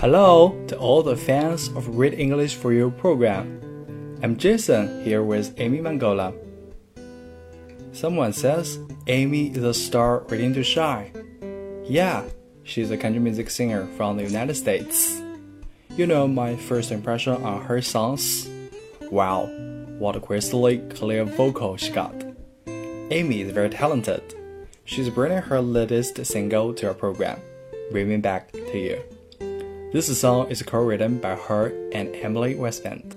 Hello to all the fans of Read English for You program. I'm Jason here with Amie Mangola. Someone says Amie is a star waiting to shine. Yeah, she's a country music singer from the United States. You know my first impression on her songs? Wow, what a crystal clear vocal she got. Amie is very talented. She's bringing her latest single to our program, Bring Back to You. This song is co-written by her and Emily Weisband.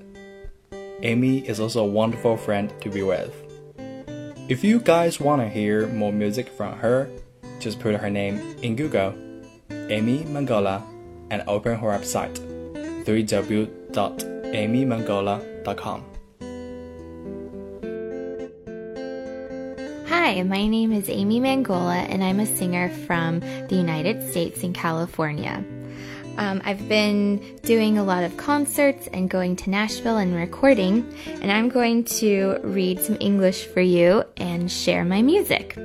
Amie is also a wonderful friend to be with. If you guys want to hear more music from her, just put her name in Google, Amie Mangola, and open her website, www.amymangola.com. Hi, my name is Amie Mangola, and I'm a singer from the United States in California. Um, I've been doing a lot of concerts and going to Nashville and recording, and I'm going to read some English for you and share my music.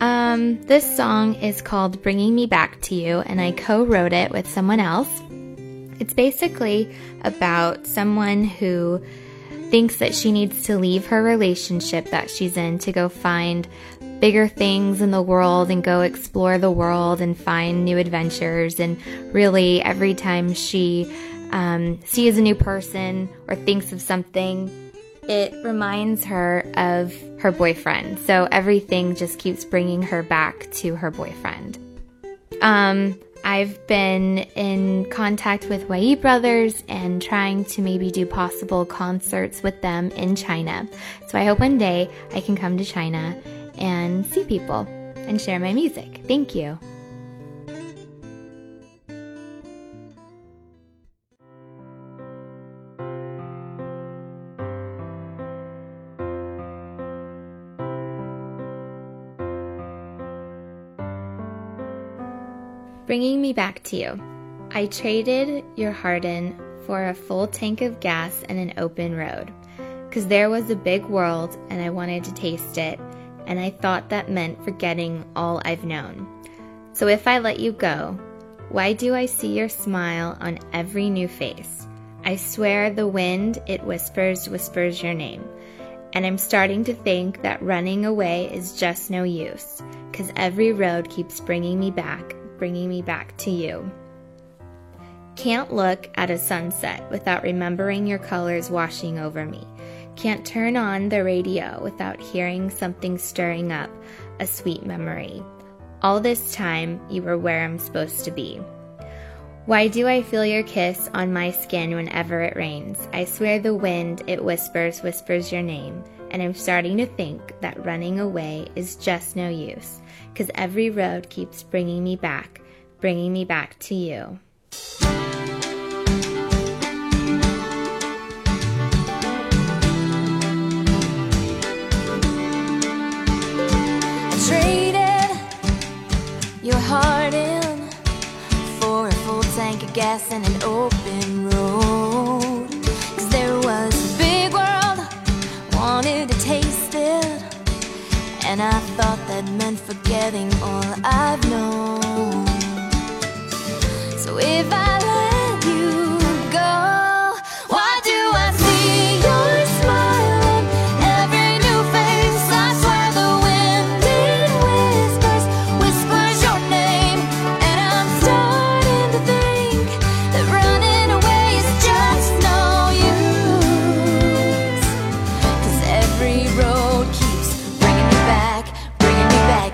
Um, this song is called Bringing Me Back to You, and I co wrote it with someone else. It's basically about someone who thinks that she needs to leave her relationship that she's in to go find bigger things in the world and go explore the world and find new adventures. And really, every time she um, sees a new person or thinks of something, it reminds her of her boyfriend. So everything just keeps bringing her back to her boyfriend. Um, I've been in contact with Wai Brothers and trying to maybe do possible concerts with them in China. So I hope one day I can come to China and see people and share my music. Thank you. Bringing me back to you. I traded your heart in for a full tank of gas and an open road. Because there was a big world and I wanted to taste it and I thought that meant forgetting all I've known. So if I let you go, why do I see your smile on every new face? I swear the wind, it whispers, whispers your name. And I'm starting to think that running away is just no use, cause every road keeps bringing me back, bringing me back to you. Can't look at a sunset without remembering your colors washing over me. Can't turn on the radio without hearing something stirring up a sweet memory. All this time, you were where I'm supposed to be. Why do I feel your kiss on my skin whenever it rains? I swear the wind, it whispers, whispers your name. And I'm starting to think that running away is just no use. Cause every road keeps bringing me back, bringing me back to you. Your heart in for a full tank of gas and an open road. And I thought that meant forgetting all I've known.